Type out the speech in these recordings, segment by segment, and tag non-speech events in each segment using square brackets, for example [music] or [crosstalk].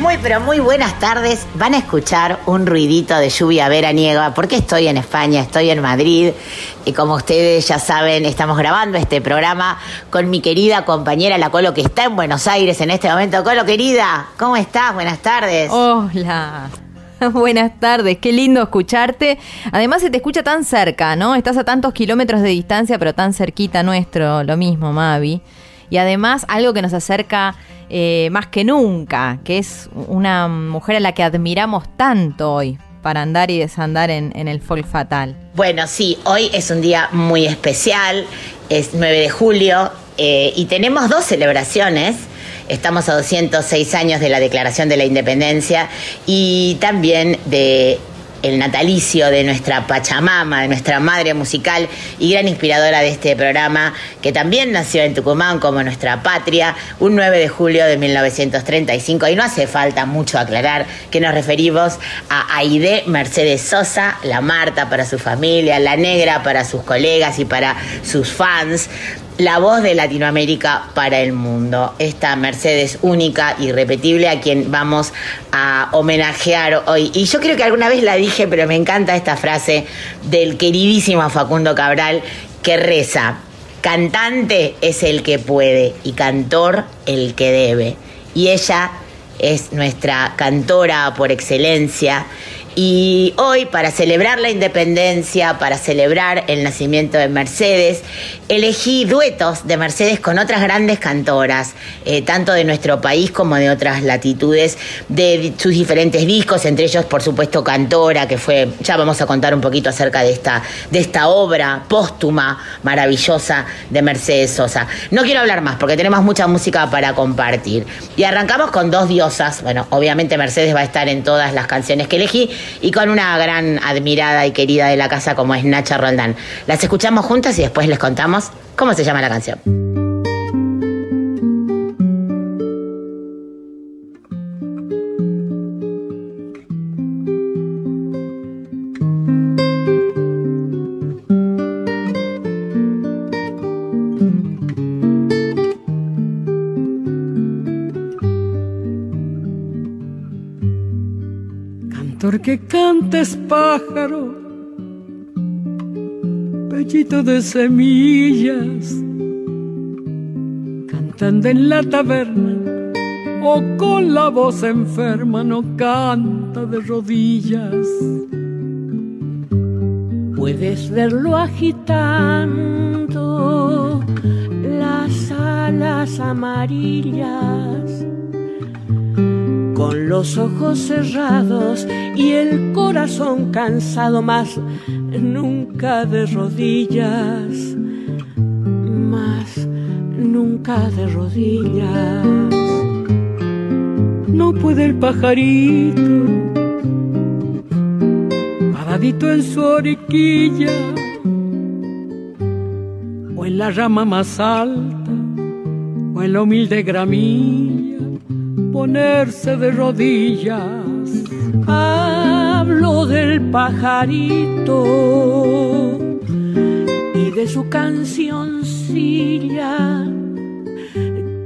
Muy pero muy buenas tardes. Van a escuchar un ruidito de lluvia veraniega porque estoy en España, estoy en Madrid y como ustedes ya saben, estamos grabando este programa con mi querida compañera La Colo que está en Buenos Aires en este momento. Colo querida, ¿cómo estás? Buenas tardes. Hola. [laughs] Buenas tardes, qué lindo escucharte. Además se te escucha tan cerca, ¿no? Estás a tantos kilómetros de distancia, pero tan cerquita nuestro, lo mismo, Mavi. Y además algo que nos acerca eh, más que nunca, que es una mujer a la que admiramos tanto hoy para andar y desandar en, el folk fatal. Bueno, sí, hoy es un día muy especial, es 9 de julio eh, y tenemos dos celebraciones. Estamos a 206 años de la Declaración de la Independencia y también de el natalicio de nuestra Pachamama, de nuestra madre musical y gran inspiradora de este programa, que también nació en Tucumán como nuestra patria, un 9 de julio de 1935. Y no hace falta mucho aclarar que nos referimos a Aide Mercedes Sosa, la Marta para su familia, la Negra para sus colegas y para sus fans la voz de Latinoamérica para el mundo. Esta Mercedes única, irrepetible, a quien vamos a homenajear hoy. Y yo creo que alguna vez la dije, pero me encanta esta frase del queridísimo Facundo Cabral que reza, cantante es el que puede y cantor el que debe. Y ella es nuestra cantora por excelencia. Y hoy, para celebrar la independencia, para celebrar el nacimiento de Mercedes, elegí duetos de Mercedes con otras grandes cantoras, eh, tanto de nuestro país como de otras latitudes, de sus diferentes discos, entre ellos, por supuesto, Cantora, que fue, ya vamos a contar un poquito acerca de esta, de esta obra póstuma maravillosa de Mercedes Sosa. No quiero hablar más porque tenemos mucha música para compartir. Y arrancamos con dos diosas, bueno, obviamente Mercedes va a estar en todas las canciones que elegí, y con una gran admirada y querida de la casa como es Nacha Roldán. Las escuchamos juntas y después les contamos cómo se llama la canción. Que cantes pájaro, pechito de semillas, cantando en la taberna o con la voz enferma no canta de rodillas. Puedes verlo agitando las alas amarillas con los ojos cerrados y el corazón cansado más nunca de rodillas, más nunca de rodillas. No puede el pajarito, paradito en su oriquilla, o en la rama más alta, o en la humilde gramilla ponerse de rodillas. Hablo del pajarito y de su cancioncilla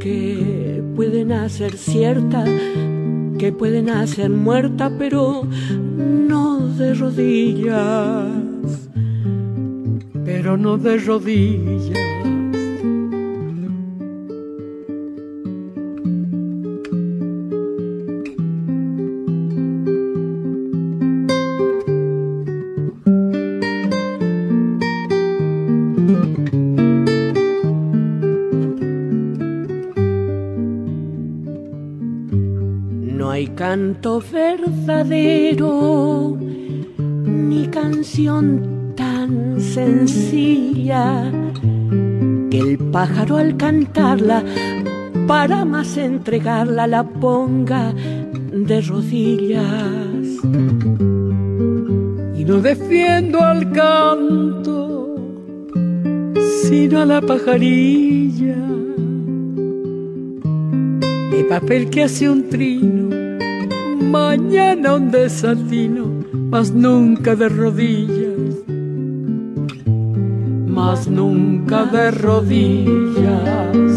que pueden hacer cierta, que pueden hacer muerta, pero no de rodillas, pero no de rodillas. Canto verdadero, ni canción tan sencilla, que el pájaro al cantarla para más entregarla la ponga de rodillas. Y no defiendo al canto, sino a la pajarilla de papel que hace un trino, mañana un desatino, mas nunca de rodillas, mas nunca de rodillas.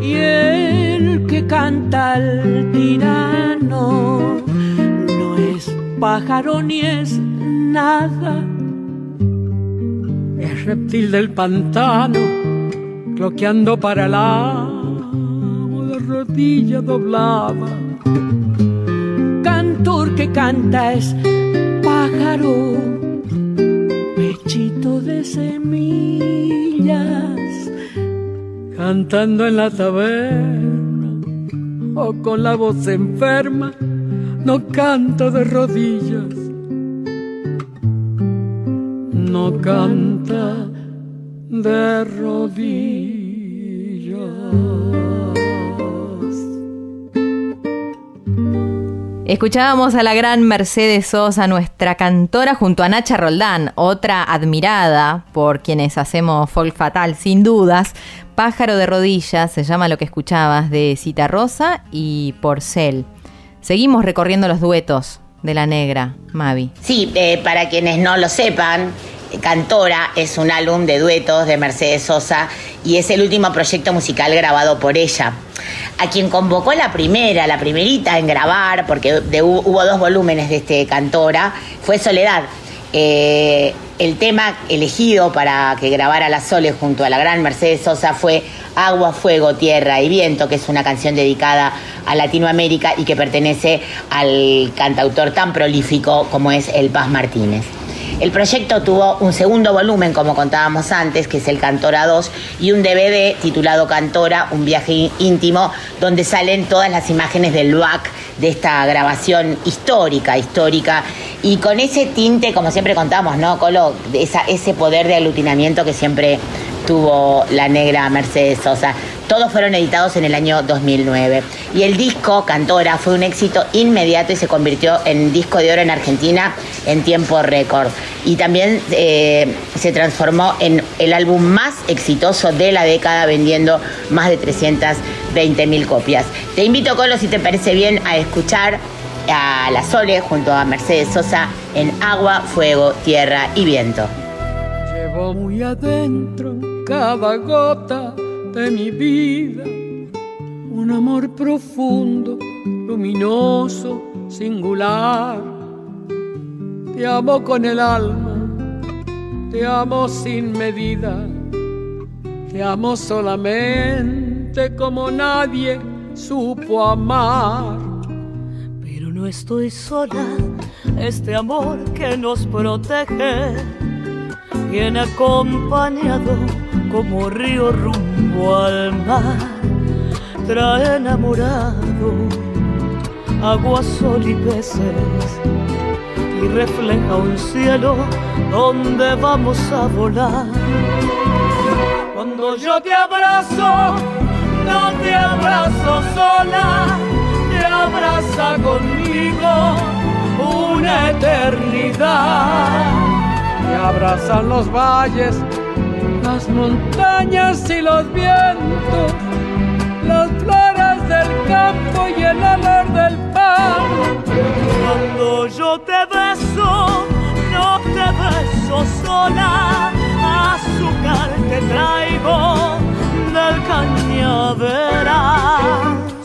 Y el que canta al tirano no es pájaro ni es nada, es reptil del pantano, cloqueando para la rodilla doblada. Que canta es pájaro, pechito de semillas, cantando en la taberna o con la voz enferma, no canto de rodillas, no canta de rodillas. Escuchábamos a la gran Mercedes Sosa, nuestra cantora, junto a Nacha Roldán, otra admirada por quienes hacemos folk fatal, sin dudas. Pájaro de rodillas, se llama lo que escuchabas, de Cita Rosa y Porcel. Seguimos recorriendo los duetos de la negra, Mavi. Sí, eh, para quienes no lo sepan, Cantora es un álbum de duetos de Mercedes Sosa y es el último proyecto musical grabado por ella. A quien convocó la primera, la primerita en grabar, porque hubo dos volúmenes de este Cantora, fue Soledad. Eh, el tema elegido para que grabara La Sole junto a la gran Mercedes Sosa fue Agua, Fuego, Tierra y Viento, que es una canción dedicada a Latinoamérica y que pertenece al cantautor tan prolífico como es El Paz Martínez. El proyecto tuvo un segundo volumen, como contábamos antes, que es el Cantora 2, y un DVD titulado Cantora, un viaje íntimo, donde salen todas las imágenes del back de esta grabación histórica, histórica, y con ese tinte, como siempre contamos, ¿no, Colo? Esa, ese poder de aglutinamiento que siempre tuvo la negra Mercedes Sosa. Todos fueron editados en el año 2009. Y el disco, Cantora, fue un éxito inmediato y se convirtió en disco de oro en Argentina en tiempo récord. Y también eh, se transformó en el álbum más exitoso de la década, vendiendo más de 300 20.000 copias. Te invito, Colo, si te parece bien, a escuchar a La Sole junto a Mercedes Sosa en Agua, Fuego, Tierra y Viento. Llevo muy adentro cada gota de mi vida, un amor profundo, luminoso, singular. Te amo con el alma, te amo sin medida, te amo solamente como nadie supo amar. Pero no estoy sola, este amor que nos protege viene acompañado como río rumbo al mar, trae enamorado agua, sol y peces y refleja un cielo donde vamos a volar. Cuando yo te abrazo, no te abrazo sola, te abraza conmigo una eternidad. Te abrazan los valles, las montañas y los vientos, las flores del campo y el olor del pan. Cuando yo te beso, no te beso sola, azúcar te traigo del cañaveral.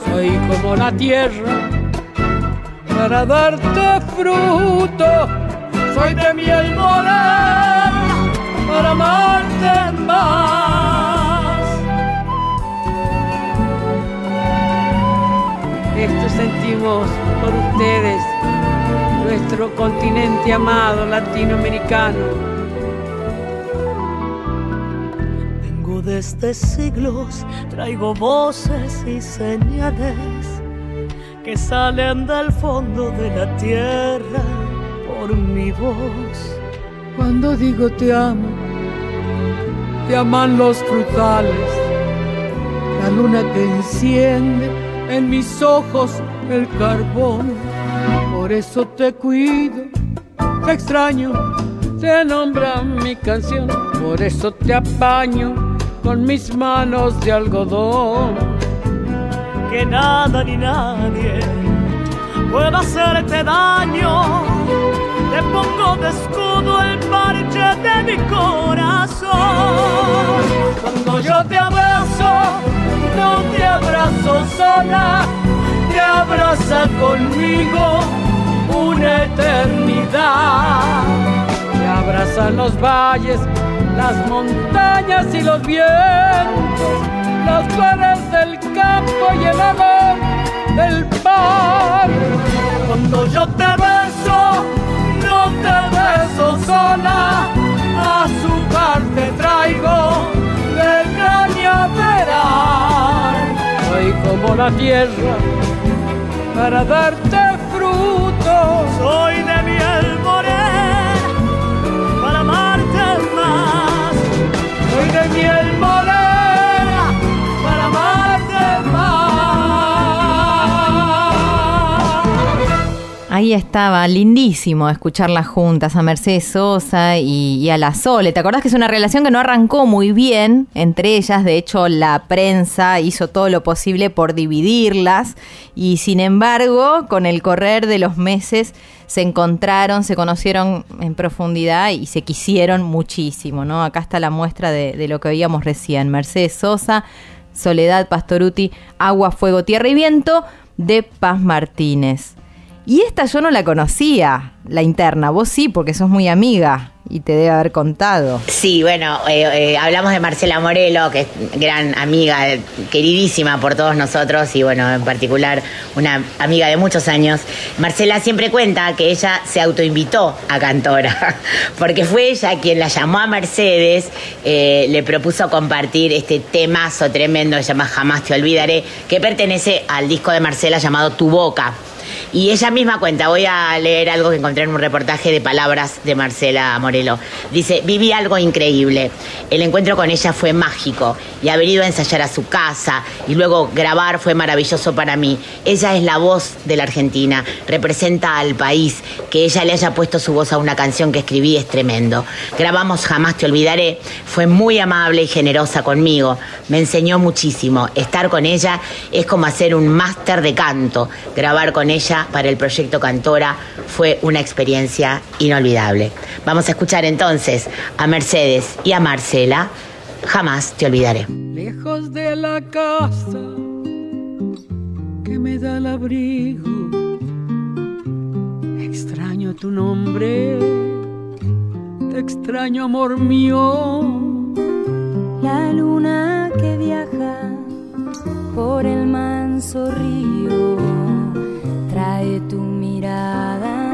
Soy como la tierra para darte fruto, soy de miel morena para amarte más. Esto sentimos por ustedes, nuestro continente amado latinoamericano. Desde siglos, traigo voces y señales que salen del fondo de la tierra por mi voz. Cuando digo te amo, te aman los frutales, la luna que enciende en mis ojos el carbón. Por eso te cuido, te extraño, te nombra mi canción. Por eso te apaño con mis manos de algodón. que nada ni nadie pueda hacerte daño. Te pongo de escudo el parche de mi corazón. Cuando yo te abrazo, no te abrazo sola, te abraza conmigo una eternidad. Me abrazan los valles, las montañas y los vientos, las flores del campo y el amor del mar. Cuando yo te beso, no te beso sola, azúcar te traigo del cañaveral. Soy como la tierra para darte frutos. Soy de miel Soy de miel Ahí estaba, lindísimo escucharlas juntas, a Mercedes Sosa y, a la Sole. ¿Te acordás que es una relación que no arrancó muy bien entre ellas? De hecho, la prensa hizo todo lo posible por dividirlas y sin embargo, con el correr de los meses se encontraron, se conocieron en profundidad y se quisieron muchísimo, ¿no? Acá está la muestra de, de lo que veíamos recién. Mercedes Sosa, Soledad Pastoruti, Agua, Fuego, Tierra y Viento de Paz Martínez. Y esta yo no la conocía, la interna. Vos sí, porque sos muy amiga y te debe haber contado. Sí, bueno, eh, eh, hablamos de Marcela Morelo, que es gran amiga, queridísima por todos nosotros y bueno, en particular una amiga de muchos años. Marcela siempre cuenta que ella se autoinvitó a cantora, [laughs] porque fue ella quien la llamó a Mercedes, eh, le propuso compartir este temazo tremendo que se llama Jamás te olvidaré, que pertenece al disco de Marcela llamado Tu Boca. Y ella misma cuenta, voy a leer algo que encontré en un reportaje de palabras de Marcela Morelo. Dice, viví algo increíble. El encuentro con ella fue mágico y haber ido a ensayar a su casa y luego grabar fue maravilloso para mí. Ella es la voz de la Argentina, representa al país. Que ella le haya puesto su voz a una canción que escribí es tremendo. Grabamos Jamás te olvidaré. Fue muy amable y generosa conmigo. Me enseñó muchísimo. Estar con ella es como hacer un máster de canto. Grabar con ella para el proyecto Cantora fue una experiencia inolvidable. Vamos a escuchar entonces a Mercedes y a Marcela. Jamás te olvidaré. lejos de la casa que me da el abrigo. Extraño tu nombre, te extraño amor mío. La luna que viaja por el manso río trae tu mirada,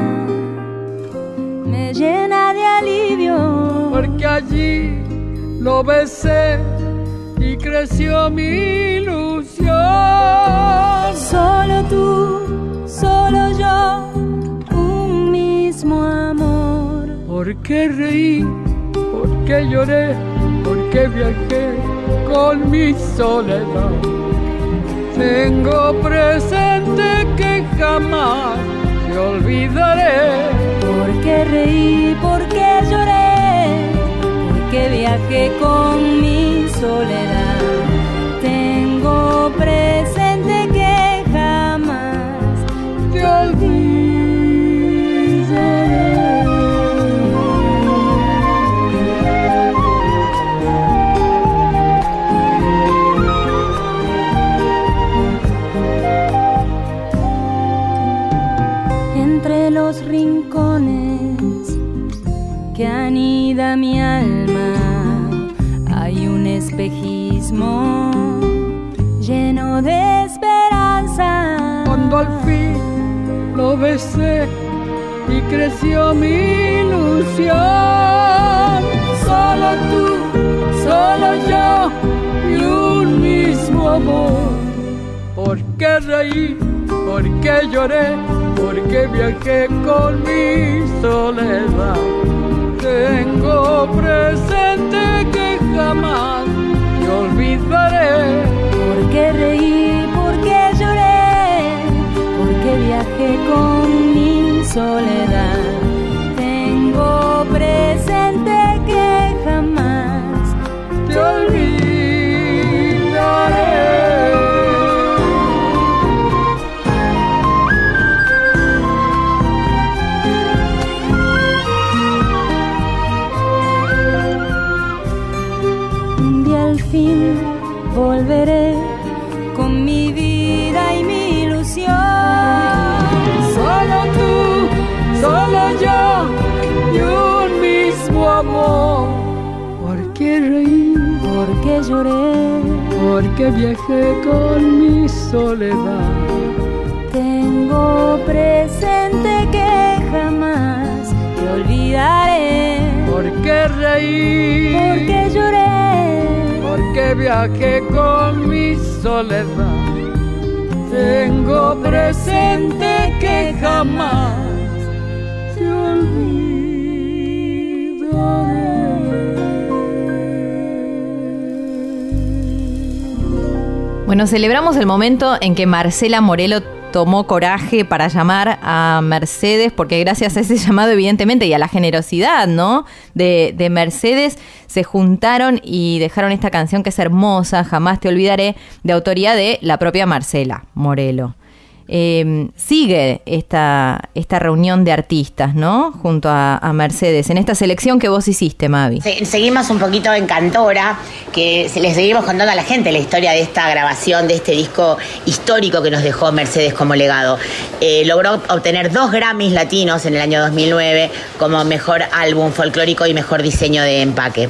me llena de alivio. Porque allí lo besé y creció mi ilusión. Solo tú, solo yo, un mismo amor. ¿Por qué reí? ¿Por qué lloré? ¿Por qué viajé con mi soledad? Tengo presente que jamás te olvidaré. Porque reí, porque lloré, porque viajé con mi soledad. Tengo presente que jamás Te olvidaré. Bueno, celebramos el momento en que Marcela Morelo tomó coraje para llamar a Mercedes, porque gracias a ese [laughs] llamado, evidentemente, y a la generosidad, ¿no? De, de Mercedes, se juntaron y dejaron esta canción que es hermosa, jamás te olvidaré, de autoría de la propia Marcela Morelo. Eh, sigue esta, esta reunión de artistas, ¿no? Junto a, Mercedes, en esta selección que vos hiciste, Mavi. Se- Seguimos un poquito en Cantora, que se- le seguimos contando a la gente la historia de esta grabación, de este disco histórico que nos dejó Mercedes como legado. Eh, logró obtener dos Grammys latinos en el año 2009 como mejor álbum folclórico y mejor diseño de empaque.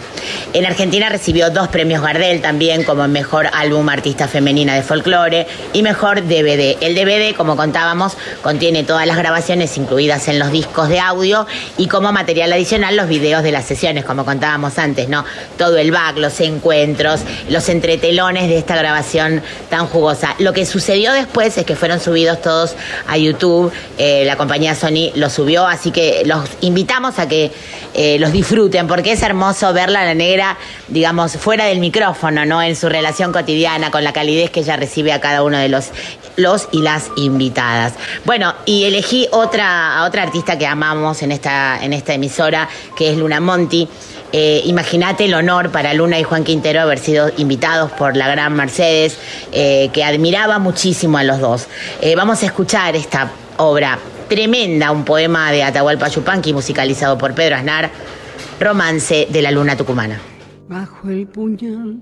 En Argentina recibió dos premios Gardel también como mejor álbum artista femenina de folclore y mejor DVD. El DVD, como contábamos, contiene todas las grabaciones incluidas en los discos de audio y como material adicional los videos de las sesiones, como contábamos antes, ¿no? Todo el back, los encuentros, los entretelones de esta grabación tan jugosa. Lo que sucedió después es que fueron subidos todos a YouTube, eh, la compañía Sony los subió, así que los invitamos a que eh, los disfruten, porque es hermoso verla a la negra, digamos, fuera del micrófono, ¿no? En su relación cotidiana, con la calidez que ella recibe a cada uno de los, los y las invitadas. Bueno, y elegí otra, a otra artista que amamos en esta, en esta emisora, que es Luna Monti. Eh, Imagínate el honor para Luna y Juan Quintero haber sido invitados por la gran Mercedes, eh, que admiraba muchísimo a los dos. Eh, vamos a escuchar esta obra tremenda, un poema de Atahualpa Yupanqui musicalizado por Pedro Aznar, Romance de la Luna Tucumana. Bajo el puñal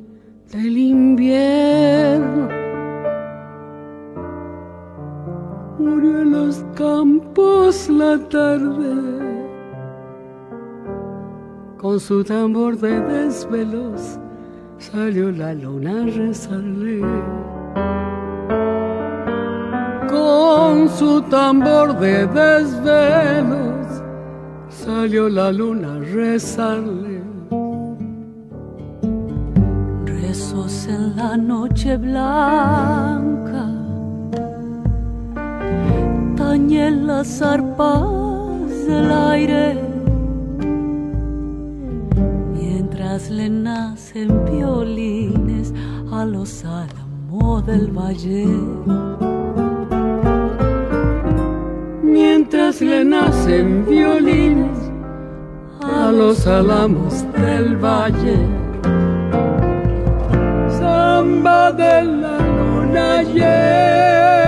del invierno murió en los campos la tarde con su tambor de desvelos salió la luna a rezarle. Con su tambor de desvelos salió la luna a rezarle. Rezos en la noche blanca, las arpas del aire, mientras le nacen violines a los álamos del valle. mientras le nacen violines a los álamos del valle. Samba de la luna llena,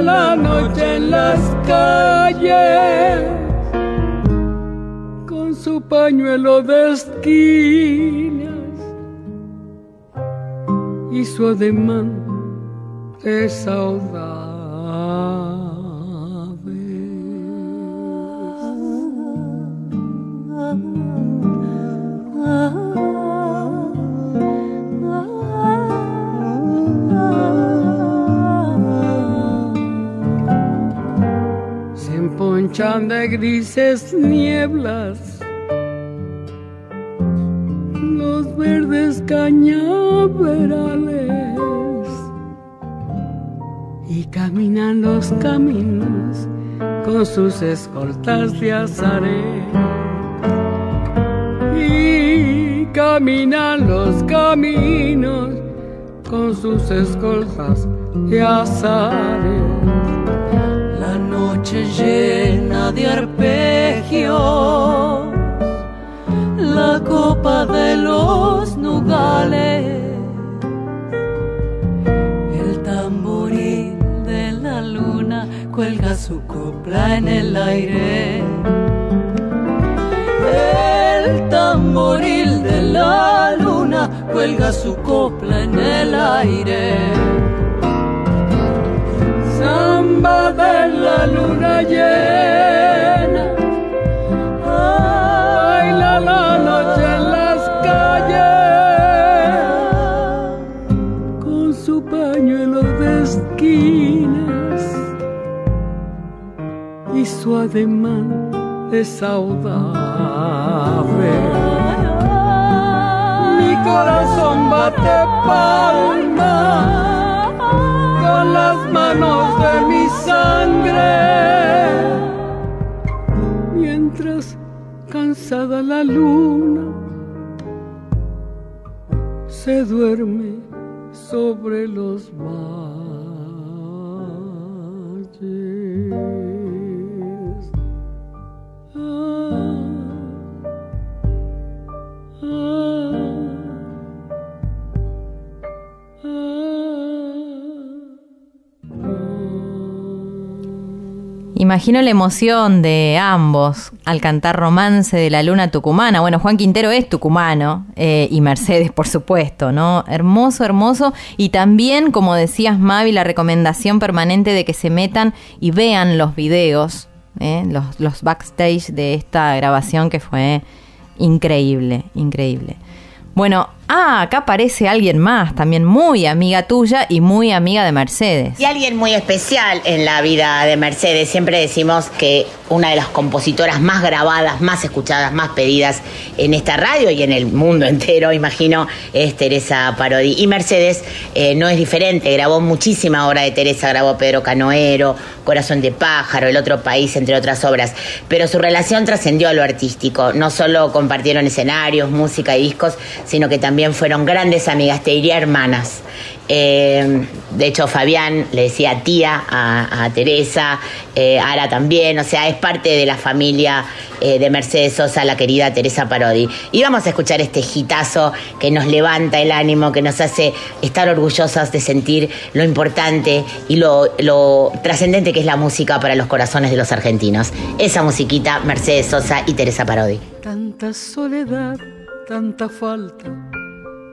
la noche en las calles con su pañuelo de esquinas y su ademán de Se emponchan de grises nieblas. Los verdes cañaverales. Y caminan los caminos con sus escoltas de azaré y caminan los caminos con sus escoltas y azares. Noche llena de arpegios, la copa de los nugales, el tamboril de la luna cuelga su copla en el aire. El tamboril de la luna cuelga su copla en el aire. Samba de la luna llena, baila la noche en las calles con su pañuelo de esquinas y su ademán es audaz. Mi corazón bate palma las manos de mi sangre. Mientras cansada la luna se duerme sobre los valles. Imagino la emoción de ambos al cantar Romance de la Luna Tucumana. Bueno, Juan Quintero es tucumano eh, y Mercedes, por supuesto, ¿no? Hermoso, hermoso. Y también, como decías, Mavi, la recomendación permanente de que se metan y vean los videos, ¿eh? los, los backstage de esta grabación que fue increíble, increíble. Bueno, ah, acá aparece alguien más, también muy amiga tuya y muy amiga de Mercedes. Y alguien muy especial en la vida de Mercedes. Siempre decimos que una de las compositoras más grabadas, más escuchadas, más pedidas en esta radio y en el mundo entero, imagino, es Teresa Parodi. Y Mercedes eh, no es diferente, grabó muchísima obra de Teresa, grabó Pedro Canoero, Corazón de Pájaro, El Otro País, entre otras obras. Pero su relación trascendió a lo artístico. No solo compartieron escenarios, música y discos, sino que también fueron grandes amigas, te diría hermanas. Eh, de hecho, Fabián le decía tía a, Teresa, eh, Ara también, o sea, es parte de la familia eh, de Mercedes Sosa, la querida Teresa Parodi. Y vamos a escuchar este gitazo que nos levanta el ánimo, que nos hace estar orgullosas de sentir lo importante y lo, lo trascendente que es la música para los corazones de los argentinos. Esa musiquita, Mercedes Sosa y Teresa Parodi. Tanta soledad, tanta falta,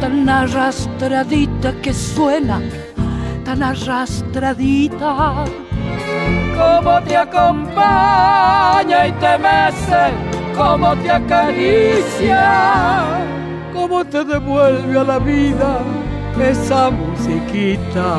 tan arrastradita que suena, tan arrastradita, como te acompaña y te mece, como te acaricia, como te devuelve a la vida esa musiquita.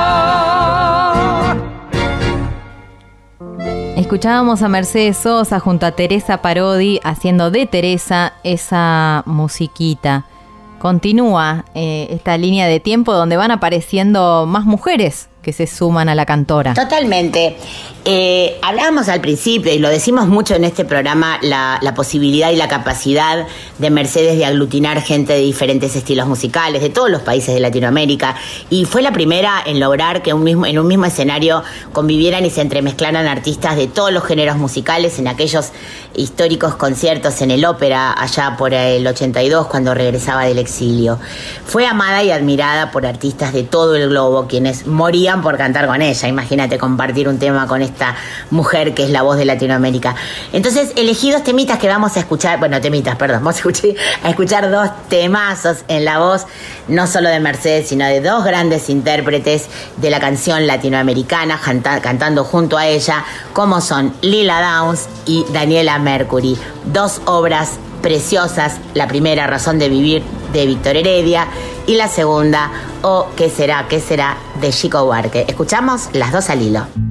Escuchábamos a Mercedes Sosa junto a Teresa Parodi haciendo de Teresa esa musiquita. Continúa eh, esta línea de tiempo donde van apareciendo más mujeres que se suman a la cantora. Totalmente. Eh, hablábamos al principio y lo decimos mucho en este programa, la, posibilidad y la capacidad de Mercedes de aglutinar gente de diferentes estilos musicales, de todos los países de Latinoamérica. Y fue la primera en lograr que un mismo, en un mismo escenario convivieran y se entremezclaran artistas de todos los géneros musicales en aquellos históricos conciertos en el ópera allá por el 82 cuando regresaba del exilio. Fue amada y admirada por artistas de todo el globo, quienes morían por cantar con ella. Imagínate compartir un tema con esta mujer que es la voz de Latinoamérica. Entonces, elegí dos temitas que vamos a escuchar, bueno, temitas, perdón, vamos a escuchar, a dos temazos en la voz, no solo de Mercedes, sino de dos grandes intérpretes de la canción latinoamericana, canta- cantando junto a ella, como son Lila Downs y Daniela Mercury. Dos obras preciosas, la primera, Razón de Vivir, de Víctor Heredia, y la segunda, O ¿Qué será? ¿Qué será? de Chico Buarque. Escuchamos las dos al hilo.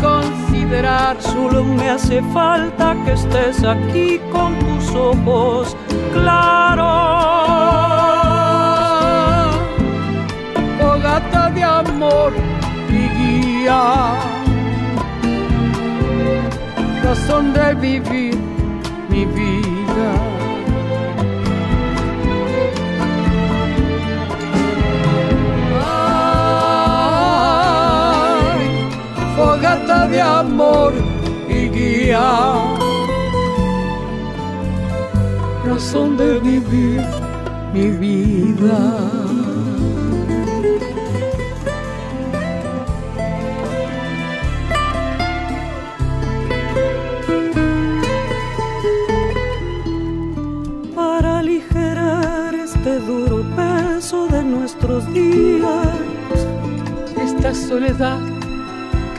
considerar. Solo me hace falta que estés aquí con tus ojos claros. Fogata de amor y guía. Razón de vivir mi vida. Fogata de amor y guía. Razón de vivir mi vida. para aligerar este duro peso de nuestros días. esta soledad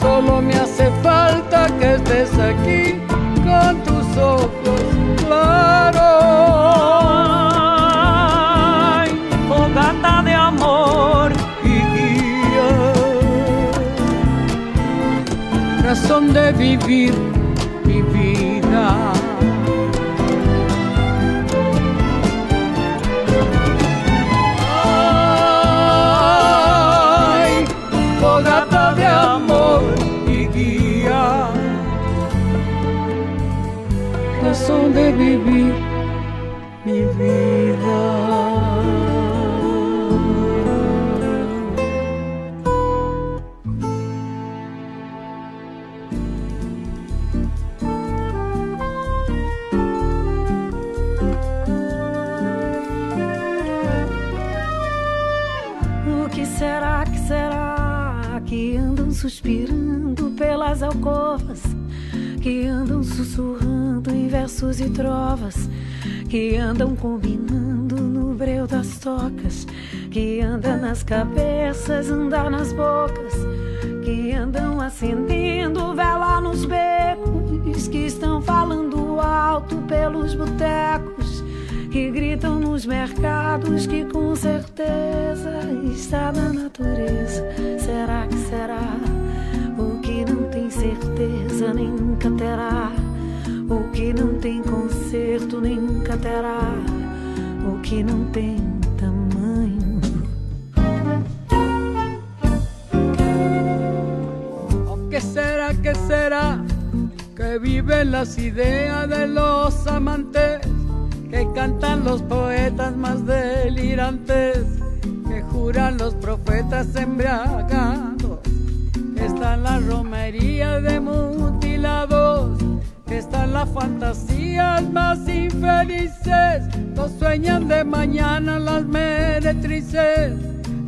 Solo me hace falta que estés aquí con tus ojos claros. Ay, fogata de amor y guía. razón de vivir Que andam combinando no breu das tocas? Que anda nas cabeças, anda nas bocas? Que andam acendendo vela nos becos? Que estão falando alto pelos botecos? que gritam nos mercados que com certeza está na natureza. Será que será? O que não tem certeza nem nunca terá. O que não tem conserto nunca terá. O que não tem tamanho. ¿O qué será, qué será? Que viven las ideas de los amantes, que cantan los poetas más delirantes, que juran los profetas embriagados, que están las romerías de mutilados, que están las fantasías más infelices, no sueñan de mañana las meretrices,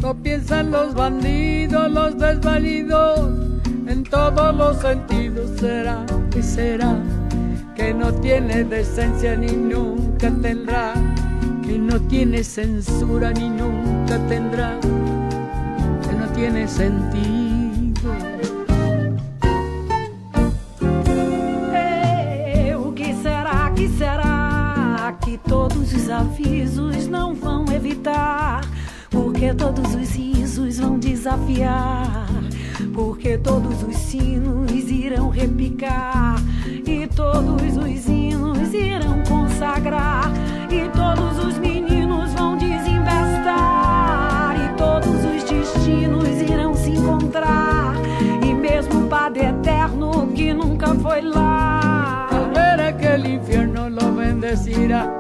no piensan los bandidos, los desvalidos, en todos los sentidos será que será que no tiene decencia ni nunca tendrá, que no tiene censura ni nunca tendrá, que no tiene sentido. Os avisos não vão evitar? Porque todos os risos vão desafiar. Porque todos os sinos irão repicar. E todos os hinos irão consagrar. E todos os meninos vão desinvestar. E todos os destinos irão se encontrar. E mesmo o Padre Eterno que nunca foi lá. Al ver aquel infierno lo bendecirá,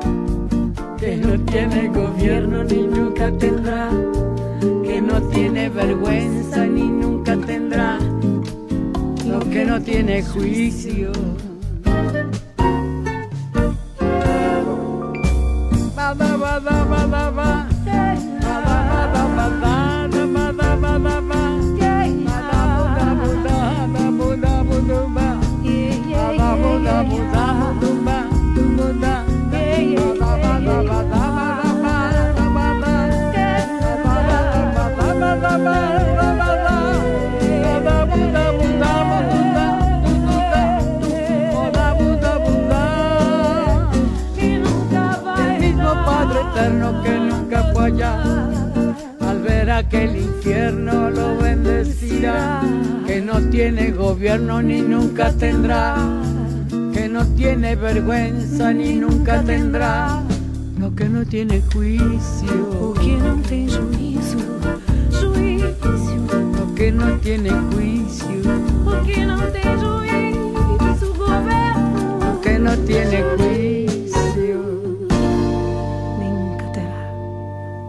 que no tiene gobierno ni nunca tendrá, que no tiene vergüenza ni nunca tendrá, lo que no tiene juicio. Bada, bada, ba. Ver aquel infierno lo bendecirá, que no tiene gobierno ni nunca tendrá, que no tiene vergüenza ni nunca tendrá, lo que no tiene juicio, que não tem juízo, juízo. lo que no tiene juicio, que não tem juízo, governo. lo que no tiene juicio.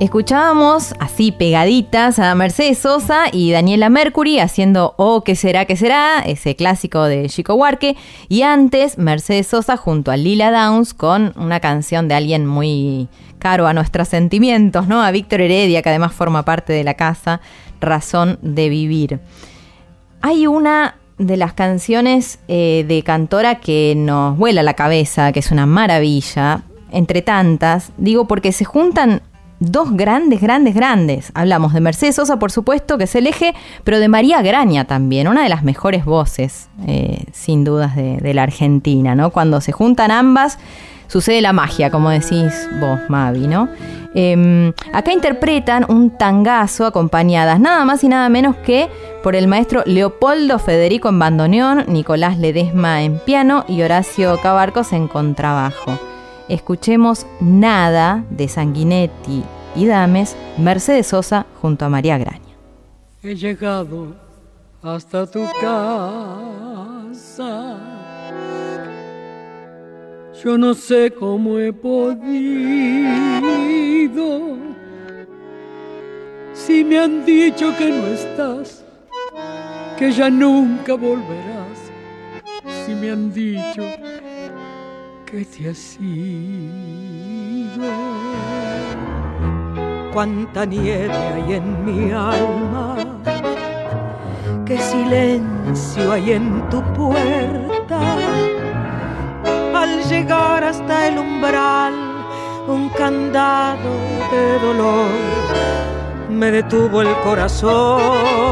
Escuchábamos así pegaditas a Mercedes Sosa y Daniela Mercury haciendo Oh, ¿qué será, qué será? Ese clásico de Chico Huarque. Y antes Mercedes Sosa junto a Lila Downs con una canción de alguien muy caro a nuestros sentimientos, ¿no? A Víctor Heredia, que además forma parte de la casa, Razón de Vivir. Hay una de las canciones eh, de Cantora que nos vuela la cabeza, que es una maravilla, entre tantas, digo porque se juntan dos grandes, grandes, grandes. Hablamos de Mercedes Sosa, por supuesto, que es el eje, pero de María Graña también, una de las mejores voces, eh, sin dudas, de, la Argentina, ¿no? Cuando se juntan ambas, sucede la magia, como decís vos, Mavi, ¿no? Eh, acá interpretan un tangazo acompañadas nada más y nada menos que por el maestro Leopoldo Federico en bandoneón, Nicolás Ledesma en piano y Horacio Cabarcos en contrabajo. Escuchemos Nada de Sanguinetti y Dames, Mercedes Sosa junto a María Graña. He llegado hasta tu casa. Yo no sé cómo he podido. Si me han dicho que no estás, que ya nunca volverás. Si me han dicho que te has ido. cuánta nieve hay en mi alma, qué silencio hay en tu puerta. Al llegar hasta el umbral, un candado de dolor me detuvo el corazón.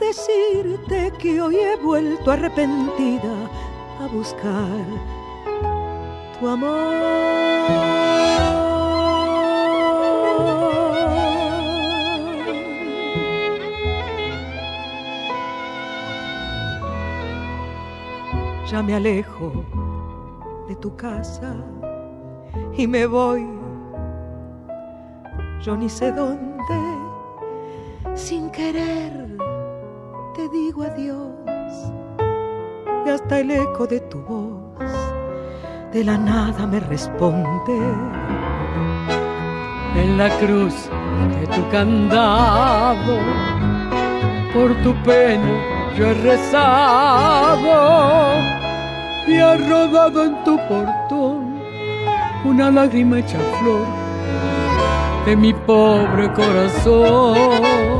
Decirte que hoy he vuelto arrepentida a buscar tu amor. ya me alejo de tu casa y me voy, yo ni sé dónde, sin querer digo adiós y hasta el eco de tu voz de la nada me responde. En la cruz de tu candado, por tu pena yo he rezado y ha rodado en tu portón una lágrima hecha flor de mi pobre corazón.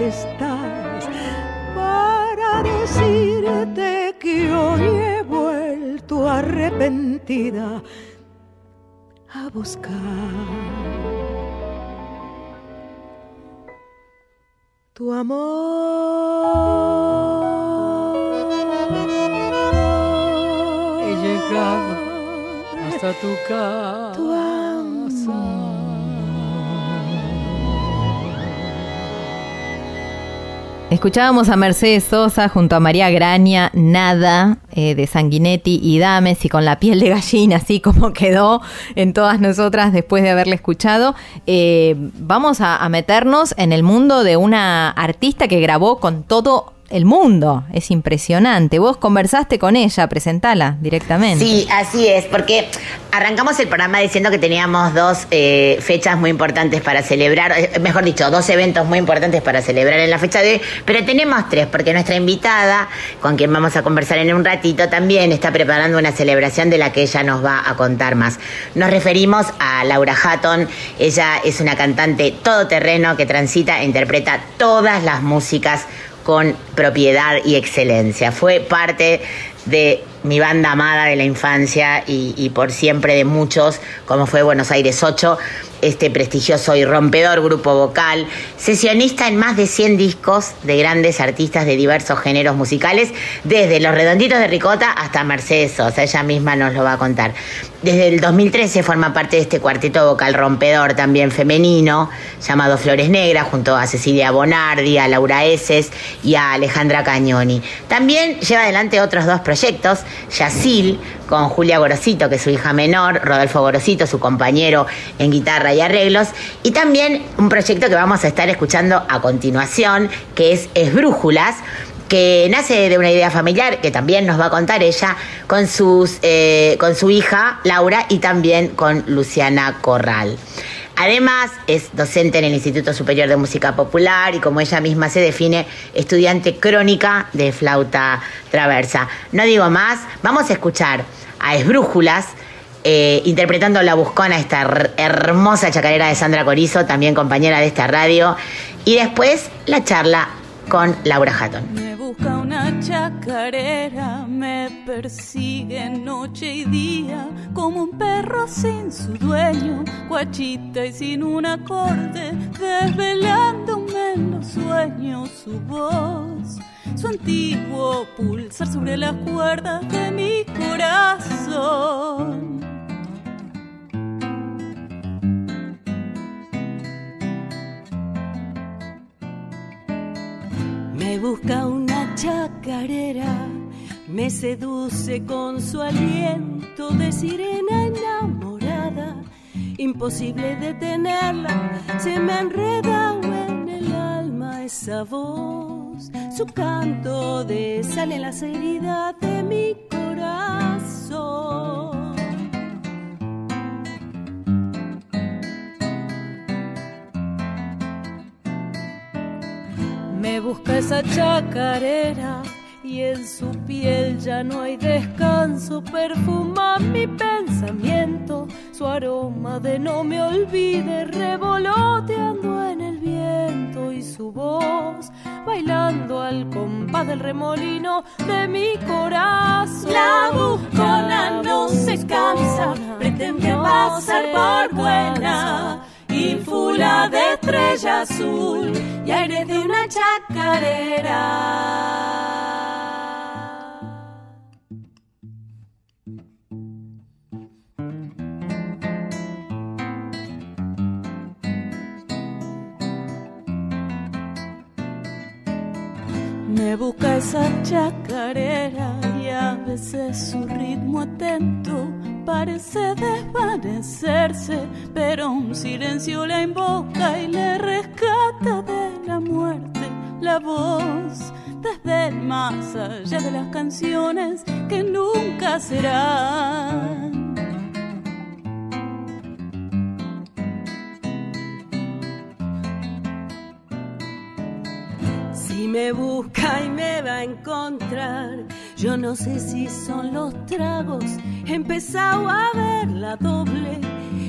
¿Dónde estás? Para decirte que hoy he vuelto arrepentida a buscar tu amor. He llegado hasta tu casa. tu Escuchábamos a Mercedes Sosa junto a María Graña, Nada, eh, de Sanguinetti y Dames, y con la piel de gallina, así como quedó en todas nosotras después de haberle escuchado. Eh, vamos a, a meternos en el mundo de una artista que grabó con todo el mundo. Es impresionante. Vos conversaste con ella, presentala directamente. Sí, así es, porque arrancamos el programa diciendo que teníamos dos eh, fechas muy importantes para celebrar, eh, mejor dicho, dos eventos muy importantes para celebrar en la fecha de hoy, pero tenemos tres, porque nuestra invitada, con quien vamos a conversar en un ratito, también está preparando una celebración de la que ella nos va a contar más. Nos referimos a Laura Hatton, ella es una cantante todoterreno que transita e interpreta todas las músicas con propiedad y excelencia. Fue parte de mi banda amada de la infancia y, por siempre de muchos, como fue Buenos Aires 8, este prestigioso y rompedor grupo vocal, sesionista en más de 100 discos de grandes artistas de diversos géneros musicales, desde Los Redonditos de Ricota hasta Mercedes Sosa, ella misma nos lo va a contar. Desde el 2013 forma parte de este cuarteto vocal rompedor también femenino, llamado Flores Negras, junto a Cecilia Bonardi, a Laura Eses y a Alejandra Cañoni. También lleva adelante otros dos proyectos, Yacil, con Julia Gorosito, que es su hija menor, Rodolfo Gorosito, su compañero en guitarra y arreglos, y también un proyecto que vamos a estar escuchando a continuación, que es Esbrújulas, que nace de una idea familiar, que también nos va a contar ella, con, sus, eh, con su hija Laura y también con Luciana Corral. Además, es docente en el Instituto Superior de Música Popular y como ella misma se define, estudiante crónica de flauta traversa. No digo más, vamos a escuchar a Esbrújulas, eh, interpretando La Buscona, esta her- hermosa chacarera de Sandra Corizo, también compañera de esta radio, y después la charla con Laura Hatton. Busca una chacarera, me persigue noche y día, como un perro sin su dueño, guachita y sin un acorde, desvelándome en los sueños su voz, su antiguo pulsar sobre las cuerdas de mi corazón. Me busca una chacarera, me seduce con su aliento de sirena enamorada. Imposible detenerla, se me enreda en el alma esa voz. Su canto desale las heridas de mi corazón. Me busca esa chacarera y en su piel ya no hay descanso. Perfuma mi pensamiento, su aroma de no me olvide, revoloteando en el viento y su voz bailando al compás del remolino de mi corazón. La buscona no se cansa, pretende pasar por buena. Ínfula de estrella azul y aires de una chacarera. Me busca esa chacarera y a veces su ritmo atento parece desvanecerse, pero un silencio la invoca y le rescata de la muerte la voz desde el más allá de las canciones que nunca serán. Si me busca y me va a encontrar, yo no sé si son los tragos, he empezado a ver la doble.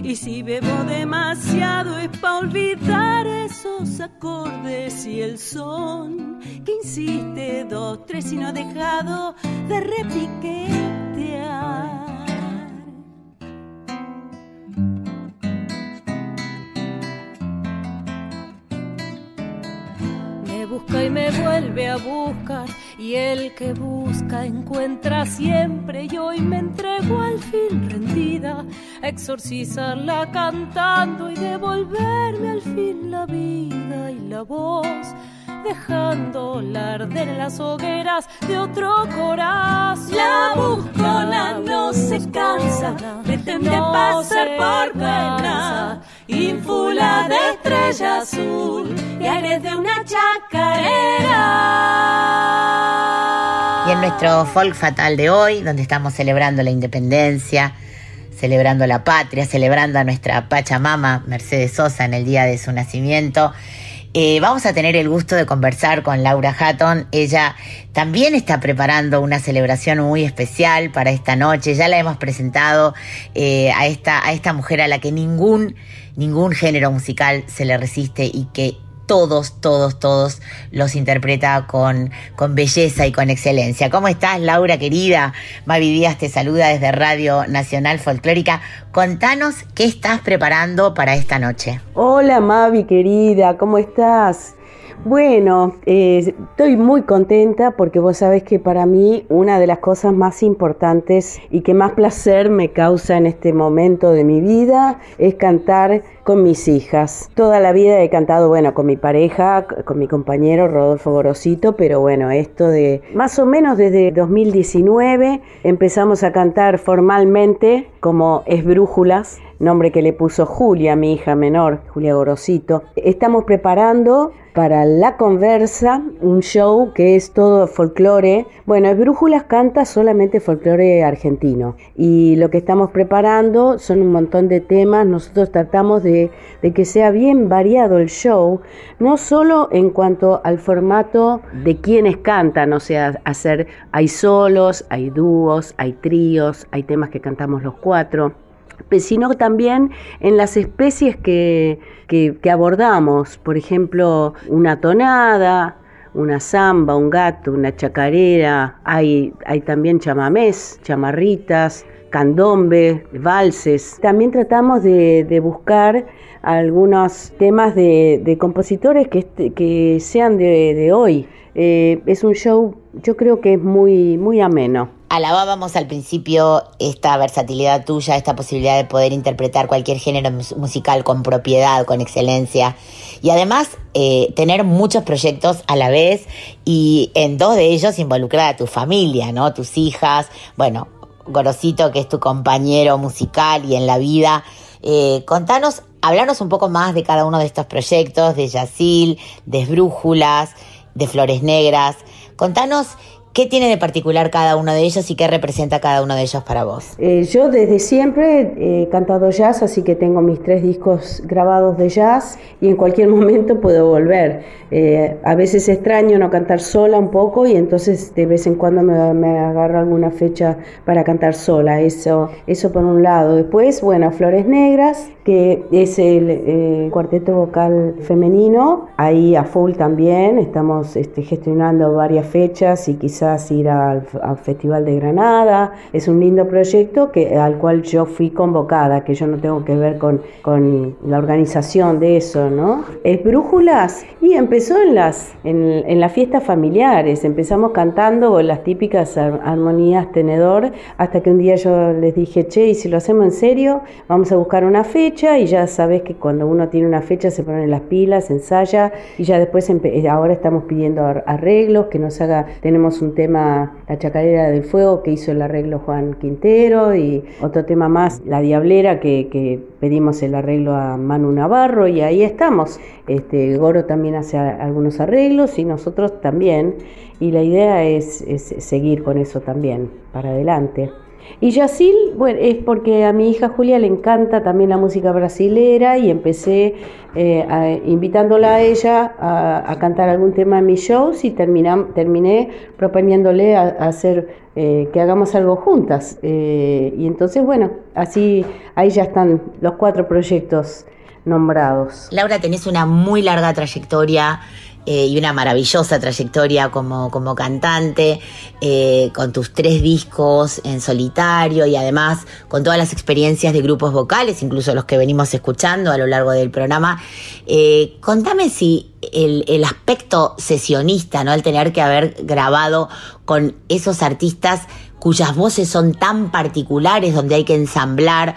Y si bebo demasiado es para olvidar esos acordes y el son que insiste dos, tres y no ha dejado de repiquetear. Me busca y me vuelve a buscar y el que busca encuentra siempre. Y hoy me entrego al fin rendida exorcizarla cantando y devolverme al fin la vida y la voz dejándola arder en las hogueras de otro corazón. La buscona no se cansa, pretende pasar por buena. Ínfula de estrella azul y aires de una chacarera. Y en nuestro folk fatal de hoy, donde estamos celebrando la independencia, celebrando la patria, celebrando a nuestra Pachamama Mercedes Sosa en el día de su nacimiento, eh, vamos a tener el gusto de conversar con Laura Hatton. Ella también está preparando una celebración muy especial para esta noche. Ya la hemos presentado eh, a, esta, a esta mujer a la que ningún, ningún género musical se le resiste y que todos, todos, todos los interpreta con, con belleza y con excelencia. ¿Cómo estás, Laura querida? Mavi Díaz te saluda desde Radio Nacional Folclórica. Contanos qué estás preparando para esta noche. Hola Mavi querida, ¿cómo estás? Bueno, eh, estoy muy contenta porque vos sabés que para mí una de las cosas más importantes y que más placer me causa en este momento de mi vida es cantar con mis hijas. Toda la vida he cantado, bueno, con mi pareja, con mi compañero Rodolfo Gorosito, pero bueno, esto de más o menos desde 2019 empezamos a cantar formalmente como Esbrújulas, nombre que le puso Julia, mi hija menor, Julia Gorosito. Estamos preparando para La Conversa un show que es todo folclore. Bueno, Esbrújulas canta solamente folclore argentino y lo que estamos preparando son un montón de temas. Nosotros tratamos de, de que sea bien variado el show, no solo en cuanto al formato de quienes cantan, o sea, hacer, hay solos, hay dúos, hay tríos, hay temas que cantamos los cuatro sino también en las especies que, que- que abordamos, por ejemplo, una tonada, una samba, un gato, una chacarera, hay, hay también chamamés, chamarritas, candombe, valses. También tratamos de, buscar algunos temas de, compositores que, este- que sean de, hoy. Eh, es un show, yo creo que es muy, muy ameno. Alabábamos al principio esta versatilidad tuya, esta posibilidad de poder interpretar cualquier género mus- musical con propiedad, con excelencia. Y además eh, tener muchos proyectos a la vez y en dos de ellos involucrar a tu familia, ¿no? Tus hijas, bueno, Gorosito, que es tu compañero musical y en la vida. Eh, contanos, hablarnos un poco más de cada uno de estos proyectos, de Yacil, de Esbrújulas, de Flores Negras. Contanos qué tiene de particular cada uno de ellos y qué representa cada uno de ellos para vos. Eh, yo desde siempre he cantado jazz, así que tengo mis tres discos grabados de jazz y en cualquier [laughs] momento puedo volver. Eh, a veces extraño no cantar sola un poco y entonces de vez en cuando me, me agarro alguna fecha para cantar sola. Eso, eso por un lado. Después, bueno, Flores Negras, que es el eh, cuarteto vocal femenino, ahí a full también. Estamos este, gestionando varias fechas y quizás ir al, al Festival de Granada. Es un lindo proyecto que, al cual yo fui convocada, que yo no tengo que ver con, con la organización de eso, ¿no? Es Brújulas y empezó en las, en, en las fiestas familiares. Empezamos cantando las típicas ar- armonías tenedor hasta que un día yo les dije, che, y si lo hacemos en serio, vamos a buscar una fecha y ya sabes que cuando uno tiene una fecha se ponen las pilas, ensaya y ya después eh, ahora estamos pidiendo ar- arreglos, que nos haga, tenemos un tema, La Chacarera del Fuego, que hizo el arreglo Juan Quintero y otro tema más, La Diablera, que, pedimos el arreglo a Manu Navarro y ahí estamos. Este, Goro también hace algunos arreglos y nosotros también y la idea es, es seguir con eso también para adelante. Y Yacil, bueno, es porque a mi hija Julia le encanta también la música brasilera y empecé eh, invitándola a ella a, cantar algún tema en mis shows y terminé proponiéndole a hacer eh, que hagamos algo juntas. Eh, y entonces, bueno, así ahí ya están los cuatro proyectos nombrados. Laura, tenés una muy larga trayectoria eh, y una maravillosa trayectoria como, como cantante, eh, con tus tres discos en solitario y además con todas las experiencias de grupos vocales, incluso los que venimos escuchando a lo largo del programa. Eh, contame si el, el aspecto sesionista, ¿no? El tener que haber grabado con esos artistas cuyas voces son tan particulares, donde hay que ensamblar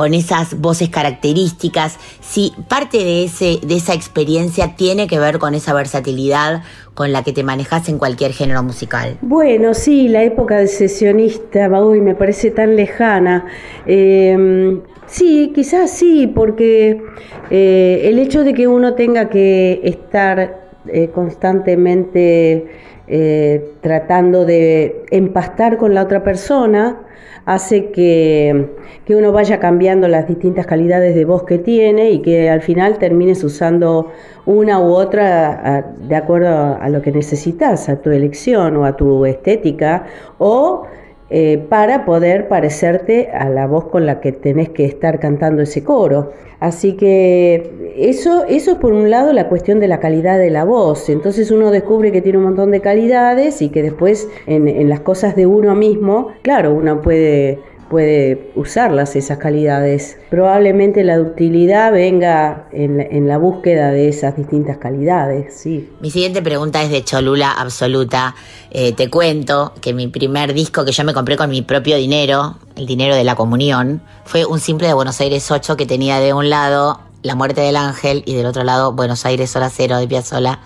con esas voces características, si parte de, ese, de esa experiencia tiene que ver con esa versatilidad con la que te manejas en cualquier género musical. Bueno, sí, la época de sesionista, uy, me parece tan lejana. Eh, sí, quizás sí, porque eh, el hecho de que uno tenga que estar eh, constantemente eh, tratando de empastar con la otra persona hace que, que uno vaya cambiando las distintas calidades de voz que tiene y que al final termines usando una u otra de acuerdo a lo que necesitas, a tu elección o a tu estética, o eh, para poder parecerte a la voz con la que tenés que estar cantando ese coro. Así que eso, eso es por un lado la cuestión de la calidad de la voz. Entonces uno descubre que tiene un montón de calidades y que después en, en las cosas de uno mismo, claro, uno puede puede usarlas esas calidades. Probablemente la ductilidad venga en, en la búsqueda de esas distintas calidades, sí. Mi siguiente pregunta es de Cholula absoluta. Eh, te cuento que mi primer disco que yo me compré con mi propio dinero, el dinero de la comunión, fue un simple de Buenos Aires 8 que tenía de un lado La muerte del ángel y del otro lado Buenos Aires hora cero de Piazzolla.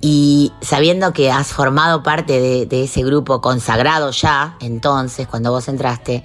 Y sabiendo que has formado parte de, de ese grupo consagrado ya, entonces, cuando vos entraste,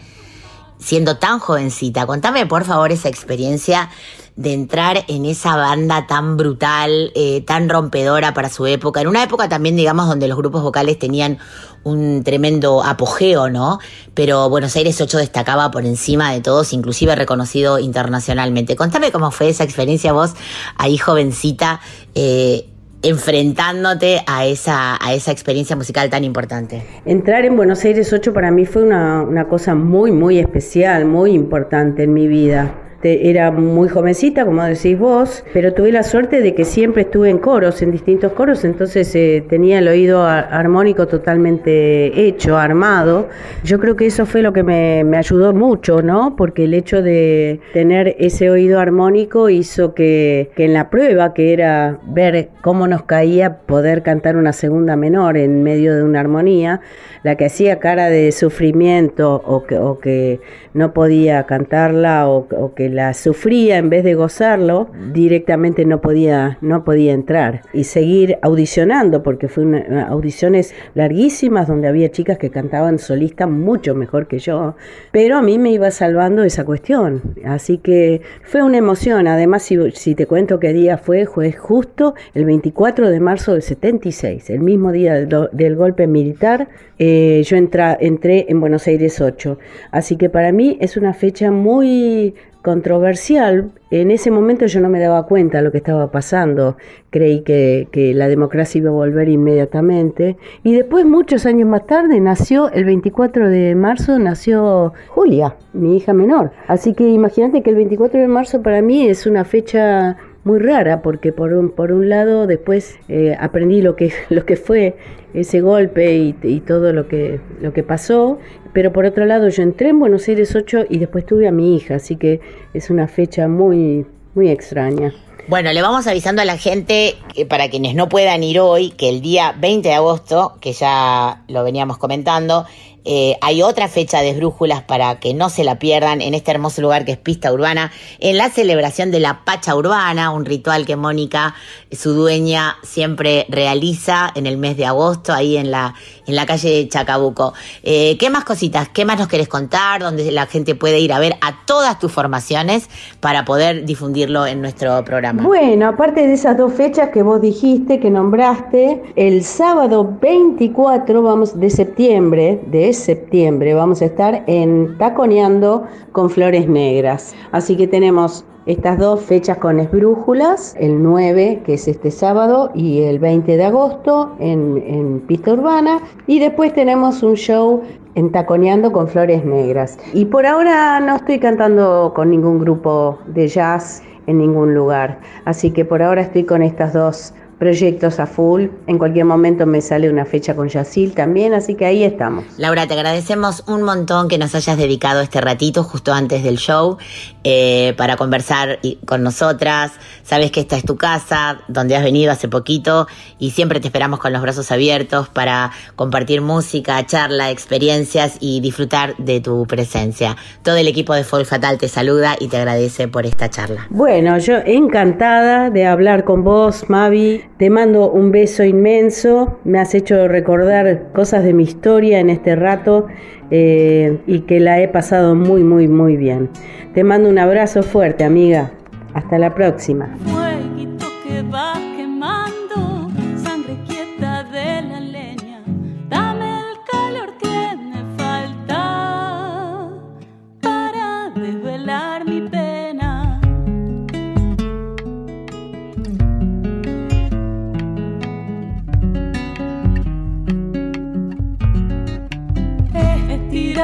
siendo tan jovencita, contame por favor esa experiencia de entrar en esa banda tan brutal, eh, tan rompedora para su época, en una época también, digamos, donde los grupos vocales tenían un tremendo apogeo, ¿no? Pero Buenos Aires 8 destacaba por encima de todos, inclusive reconocido internacionalmente. Contame cómo fue esa experiencia vos, ahí jovencita, eh, enfrentándote a esa, a esa experiencia musical tan importante? Entrar en Buenos Aires 8 para mí fue una, una cosa muy, muy especial, muy importante en mi vida. Te- Era muy jovencita, como decís vos, pero tuve la suerte de que siempre estuve en coros, en distintos coros, entonces eh, tenía el oído armónico totalmente hecho, armado. Yo creo que eso fue lo que me, me ayudó mucho, ¿no? Porque el hecho de tener ese oído armónico hizo que, que en la prueba, que era ver cómo nos caía poder cantar una segunda menor en medio de una armonía, la que hacía cara de sufrimiento o que, o que no podía cantarla o, o que la sufría en vez de gozarlo, directamente no podía, no podía entrar y seguir audicionando porque fue una, audiciones larguísimas donde había chicas que cantaban solistas mucho mejor que yo, pero a mí me iba salvando esa cuestión, así que fue una emoción, además si, si te cuento qué día fue, fue justo el 24 de marzo del 76, el mismo día del, do- del golpe militar, eh, yo entra- entré en Buenos Aires 8, así que para mí es una fecha muy controversial. En ese momento yo no me daba cuenta de lo que estaba pasando. Creí que, que la democracia iba a volver inmediatamente. Y después, muchos años más tarde, nació, el 24 de marzo, nació Julia, mi hija menor. Así que imagínate que el 24 de marzo para mí es una fecha muy rara porque por un, por un lado después eh, aprendí lo que, [laughs] lo que fue ese golpe y, y todo lo que, lo que pasó, pero por otro lado yo entré en Buenos Aires 8 y después tuve a mi hija, así que es una fecha muy, muy extraña. Bueno, le vamos avisando a la gente, que para quienes no puedan ir hoy, que el día 20 de agosto, que ya lo veníamos comentando, eh, hay otra fecha de esbrújulas para que no se la pierdan en este hermoso lugar que es Pista Urbana, en la celebración de la Pacha Urbana, un ritual que Mónica, su dueña, siempre realiza en el mes de agosto, ahí en la, en la calle de Chacabuco. Eh, ¿Qué más cositas? ¿Qué más nos querés contar? Donde la gente puede ir a ver a todas tus formaciones para poder difundirlo en nuestro programa. Bueno, aparte de esas dos fechas que vos dijiste, que nombraste, el sábado 24 vamos, de septiembre, de septiembre, vamos a estar en Taconeando con Flores Negras. Así que tenemos estas dos fechas con esbrújulas, el 9, que es este sábado, y el 20 de agosto en, en Pista Urbana. Y después tenemos un show en Taconeando con Flores Negras. Y por ahora no estoy cantando con ningún grupo de jazz en ningún lugar. Así que por ahora estoy con estas dos proyectos a full. En cualquier momento me sale una fecha con Yacil también, así que ahí estamos. Laura, te agradecemos un montón que nos hayas dedicado este ratito justo antes del show eh, para conversar con nosotras. Sabes que esta es tu casa, donde has venido hace poquito y siempre te esperamos con los brazos abiertos para compartir música, charla, experiencias y disfrutar de tu presencia. Todo el equipo de Folk Fatal te saluda y te agradece por esta charla. Bueno, yo encantada de hablar con vos, Mavi. Te mando un beso inmenso. Me has hecho recordar cosas de mi historia en este rato eh, y que la he pasado muy, muy, muy bien. Te mando un abrazo fuerte, amiga. Hasta la próxima.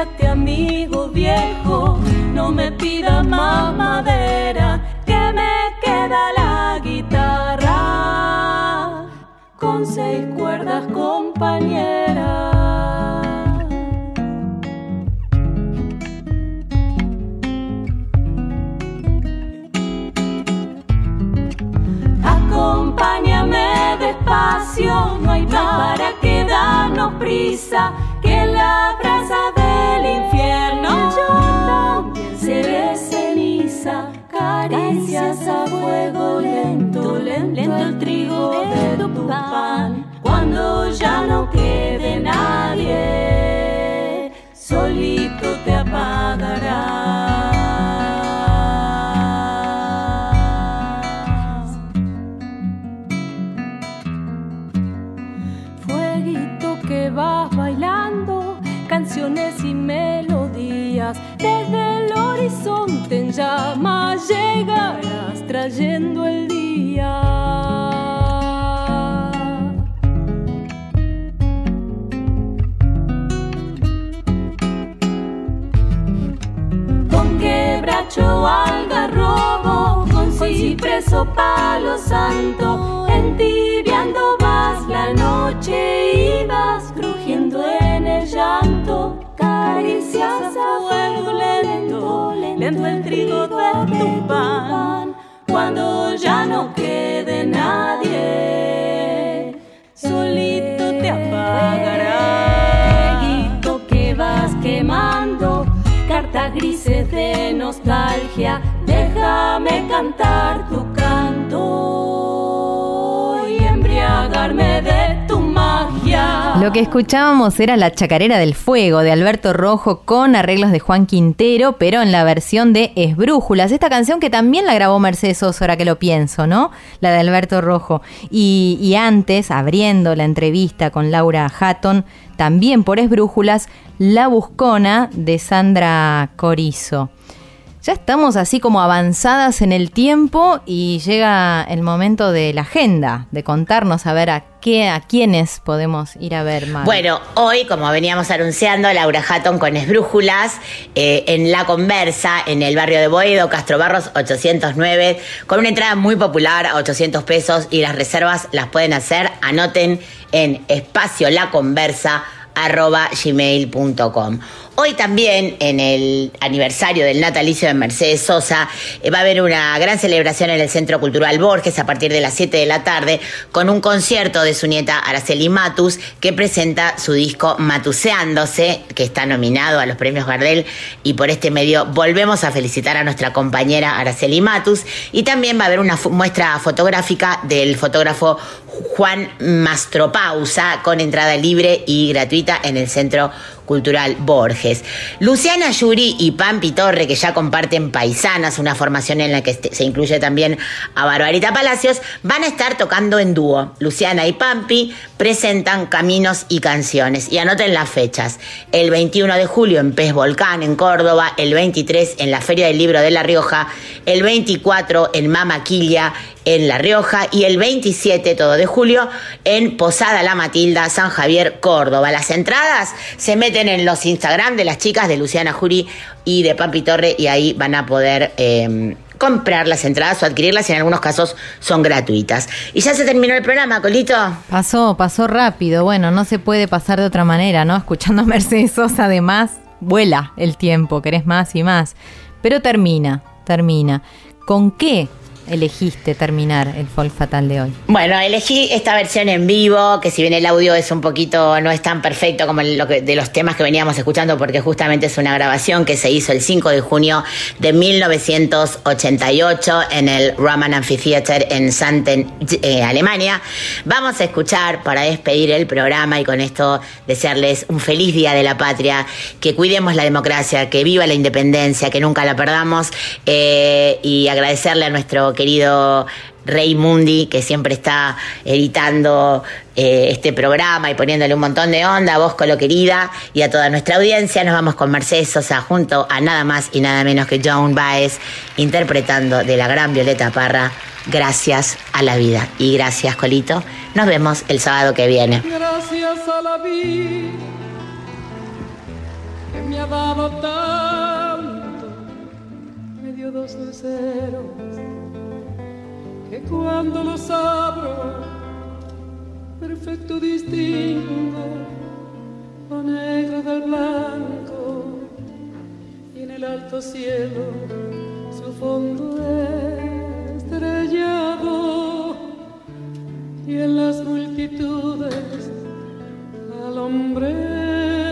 Amigo viejo, no me pidas más madera, que me queda la guitarra con seis cuerdas compañera. Acompáñame despacio, no hay para que darnos prisa, que la ya no quede nadie, solito te apagarás. Fueguito que vas bailando, canciones y melodías. Desde el horizonte en llamas llegarás trayendo el con ciprés o palo santo, entibiando vas la noche y vas crujiendo en el llanto. Caricias a fuego lento, lento el trigo de tu pan. Cuando ya no quede nadie, solito te que vas quemando, cartas grises de nostalgia. Déjame cantar tu canto y embriagarme de tu magia. Lo que escuchábamos era La Chacarera del Fuego de Alberto Rojo con arreglos de Juan Quintero, pero en la versión de Esbrújulas. Esta canción que también la grabó Mercedes Sosa, ahora que lo pienso, ¿no? La de Alberto Rojo. Y, y antes, abriendo la entrevista con Laura Hatton, también por Esbrújulas, La Buscona de Sandra Corizo. Ya estamos así como avanzadas en el tiempo y llega el momento de la agenda, de contarnos a ver a qué, a quiénes podemos ir a ver más. Bueno, hoy, como veníamos anunciando, Laura Hatton con Esbrújulas, eh, en La Conversa, en el barrio de Boedo, Castro Barros 809, con una entrada muy popular a 800 pesos y las reservas las pueden hacer, anoten en espacio La Conversa arroba. Hoy también, en el aniversario del natalicio de Mercedes Sosa, eh, va a haber una gran celebración en el Centro Cultural Borges a partir de las 7 de la tarde con un concierto de su nieta Araceli Matus que presenta su disco Matuseándose, que está nominado a los premios Gardel. Y por este medio volvemos a felicitar a nuestra compañera Araceli Matus. Y también va a haber una muestra fotográfica del fotógrafo Juan Mastropausa con entrada libre y gratuita en el Centro Cultural Borges. Luciana Yuri y Pampi Torre, que ya comparten Paisanas, una formación en la que este- se incluye también a Barbarita Palacios, van a estar tocando en dúo. Luciana y Pampi presentan Caminos y Canciones. Y anoten las fechas. El 21 de julio en Pez Volcán, en Córdoba. El 23 en la Feria del Libro de La Rioja. El 24 en Mamaquilla, en La Rioja. Y el 27, todo de julio, en Posada La Matilda, San Javier, Córdoba. Las entradas se meten en los Instagram de las chicas de Luciana Jury y de Pampi Torre y ahí van a poder eh, comprar las entradas o adquirirlas y en algunos casos son gratuitas. Y ya se terminó el programa, Colito. Pasó, pasó rápido. Bueno, no se puede pasar de otra manera, ¿no? Escuchando a Mercedes Sosa, además, vuela el tiempo, querés más y más. Pero termina, termina. ¿Con qué elegiste terminar el folk fatal de hoy? Bueno, elegí esta versión en vivo, que si bien el audio es un poquito, no es tan perfecto como lo de los temas que veníamos escuchando, porque justamente es una grabación que se hizo el 5 de junio de 1988 en el Roman Amphitheater en Santen, eh, Alemania. Vamos a escuchar para despedir el programa y con esto desearles un feliz día de la patria, que cuidemos la democracia, que viva la independencia, que nunca la perdamos eh, y agradecerle a nuestro querido Rey Mundi, que siempre está editando eh, este programa y poniéndole un montón de onda, a vos, Colo querida, y a toda nuestra audiencia. Nos vamos con Mercedes Sosa junto a nada más y nada menos que John Baez, interpretando de la gran Violeta Parra. Gracias a la vida. Y gracias, Colito. Nos vemos el sábado que viene. Gracias a la vida que me ha dado tanto, me dio dos que cuando los abro, perfecto distingo lo negro del blanco y en el alto cielo su fondo estrellado y en las multitudes al hombre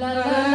la, la.